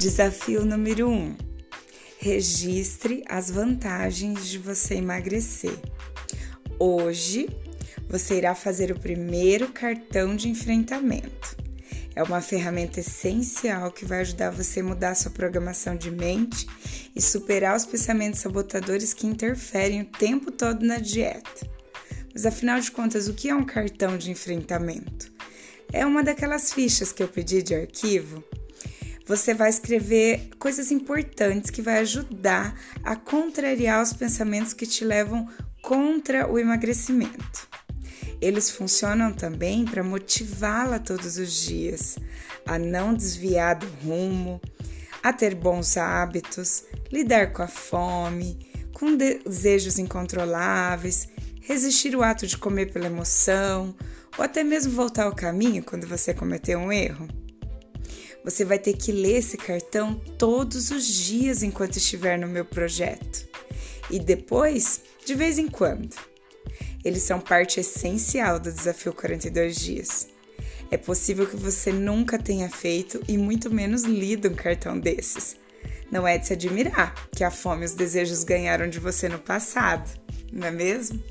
Desafio número 1. Um, registre as vantagens de você emagrecer. Hoje você irá fazer o primeiro cartão de enfrentamento. É uma ferramenta essencial que vai ajudar você a mudar sua programação de mente e superar os pensamentos sabotadores que interferem o tempo todo na dieta. Mas afinal de contas, o que é um cartão de enfrentamento? É uma daquelas fichas que eu pedi de arquivo você vai escrever coisas importantes que vai ajudar a contrariar os pensamentos que te levam contra o emagrecimento. Eles funcionam também para motivá-la todos os dias a não desviar do rumo, a ter bons hábitos, lidar com a fome, com desejos incontroláveis, resistir o ato de comer pela emoção ou até mesmo voltar ao caminho quando você cometeu um erro. Você vai ter que ler esse cartão todos os dias enquanto estiver no meu projeto. E depois, de vez em quando. Eles são parte essencial do desafio 42 dias. É possível que você nunca tenha feito e muito menos lido um cartão desses. Não é de se admirar que a fome e os desejos ganharam de você no passado, não é mesmo?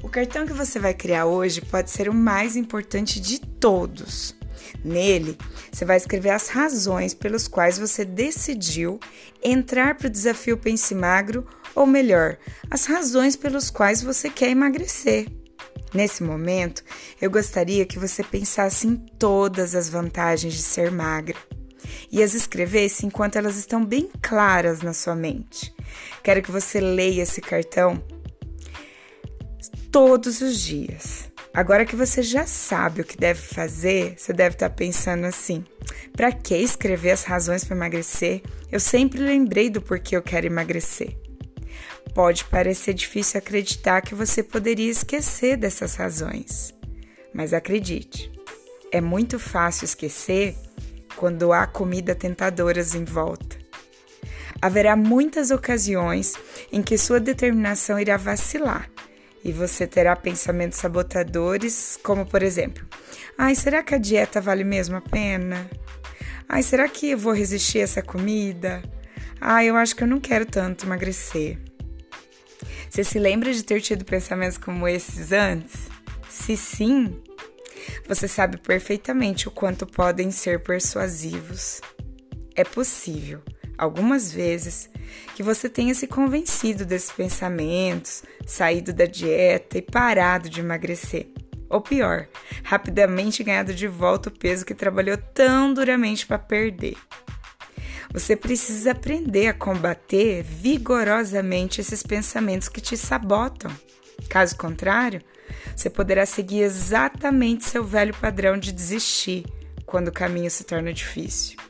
O cartão que você vai criar hoje pode ser o mais importante de todos. Nele, você vai escrever as razões pelas quais você decidiu entrar para o desafio Pense Magro, ou melhor, as razões pelas quais você quer emagrecer. Nesse momento, eu gostaria que você pensasse em todas as vantagens de ser magra e as escrevesse enquanto elas estão bem claras na sua mente. Quero que você leia esse cartão todos os dias. Agora que você já sabe o que deve fazer, você deve estar pensando assim: para que escrever as razões para emagrecer? Eu sempre lembrei do porquê eu quero emagrecer. Pode parecer difícil acreditar que você poderia esquecer dessas razões, mas acredite, é muito fácil esquecer quando há comida tentadoras em volta. Haverá muitas ocasiões em que sua determinação irá vacilar e você terá pensamentos sabotadores, como por exemplo: ai, será que a dieta vale mesmo a pena? Ai, será que eu vou resistir a essa comida? Ai, eu acho que eu não quero tanto emagrecer. Você se lembra de ter tido pensamentos como esses antes? Se sim, você sabe perfeitamente o quanto podem ser persuasivos. É possível algumas vezes que você tenha se convencido desses pensamentos, saído da dieta e parado de emagrecer. Ou pior, rapidamente ganhado de volta o peso que trabalhou tão duramente para perder. Você precisa aprender a combater vigorosamente esses pensamentos que te sabotam. Caso contrário, você poderá seguir exatamente seu velho padrão de desistir quando o caminho se torna difícil.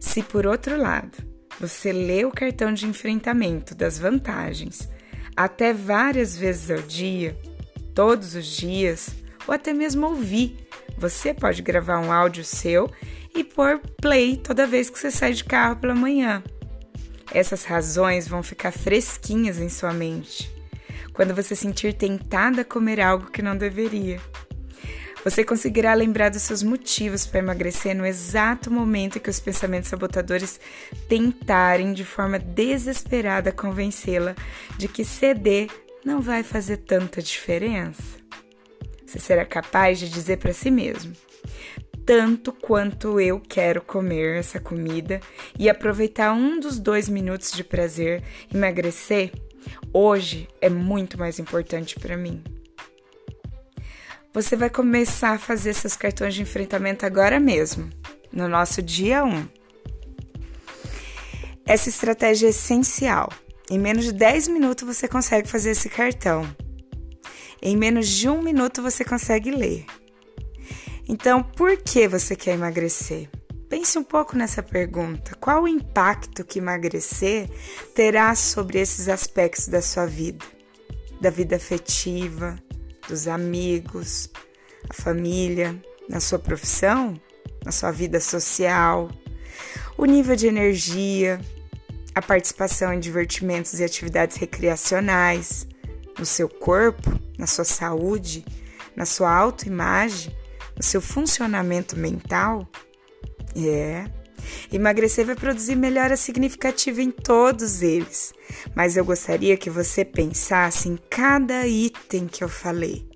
Se por outro lado, você lê o cartão de enfrentamento das vantagens até várias vezes ao dia, todos os dias, ou até mesmo ouvir, você pode gravar um áudio seu e pôr play toda vez que você sai de carro pela manhã. Essas razões vão ficar fresquinhas em sua mente quando você sentir tentada a comer algo que não deveria. Você conseguirá lembrar dos seus motivos para emagrecer no exato momento que os pensamentos sabotadores tentarem de forma desesperada convencê-la de que ceder não vai fazer tanta diferença. Você será capaz de dizer para si mesmo: tanto quanto eu quero comer essa comida e aproveitar um dos dois minutos de prazer, emagrecer, hoje é muito mais importante para mim. Você vai começar a fazer seus cartões de enfrentamento agora mesmo, no nosso dia 1. Essa estratégia é essencial. Em menos de 10 minutos você consegue fazer esse cartão. Em menos de um minuto você consegue ler. Então, por que você quer emagrecer? Pense um pouco nessa pergunta. Qual o impacto que emagrecer terá sobre esses aspectos da sua vida? Da vida afetiva, dos amigos, a família, na sua profissão, na sua vida social, o nível de energia, a participação em divertimentos e atividades recreacionais, no seu corpo, na sua saúde, na sua autoimagem, no seu funcionamento mental. É, Emagrecer vai produzir melhora significativa em todos eles, mas eu gostaria que você pensasse em cada item que eu falei.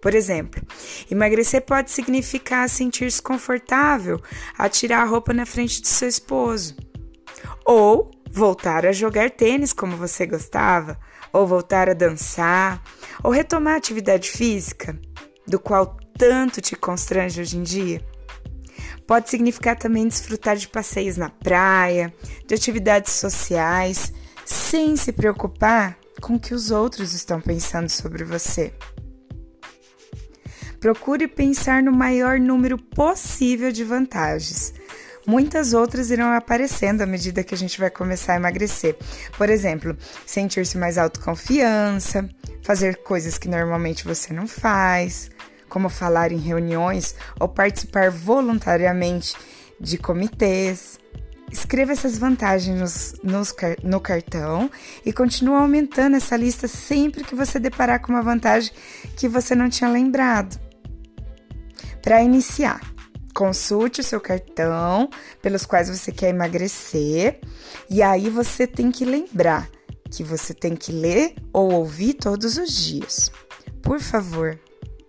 Por exemplo, emagrecer pode significar sentir-se confortável a tirar a roupa na frente do seu esposo, ou voltar a jogar tênis como você gostava, ou voltar a dançar, ou retomar a atividade física, do qual tanto te constrange hoje em dia. Pode significar também desfrutar de passeios na praia, de atividades sociais, sem se preocupar com o que os outros estão pensando sobre você. Procure pensar no maior número possível de vantagens. Muitas outras irão aparecendo à medida que a gente vai começar a emagrecer. Por exemplo, sentir-se mais autoconfiança, fazer coisas que normalmente você não faz, como falar em reuniões ou participar voluntariamente de comitês. Escreva essas vantagens nos, nos, no cartão e continue aumentando essa lista sempre que você deparar com uma vantagem que você não tinha lembrado. Para iniciar, consulte o seu cartão pelos quais você quer emagrecer e aí você tem que lembrar que você tem que ler ou ouvir todos os dias. Por favor,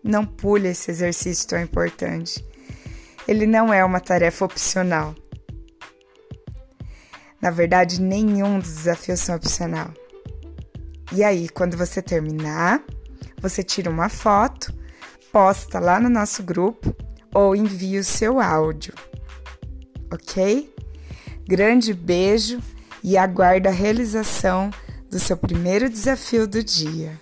não pule esse exercício tão importante. Ele não é uma tarefa opcional. Na verdade, nenhum dos desafios são opcional. E aí, quando você terminar, você tira uma foto, posta lá no nosso grupo ou envia o seu áudio. Ok? Grande beijo e aguardo a realização do seu primeiro desafio do dia.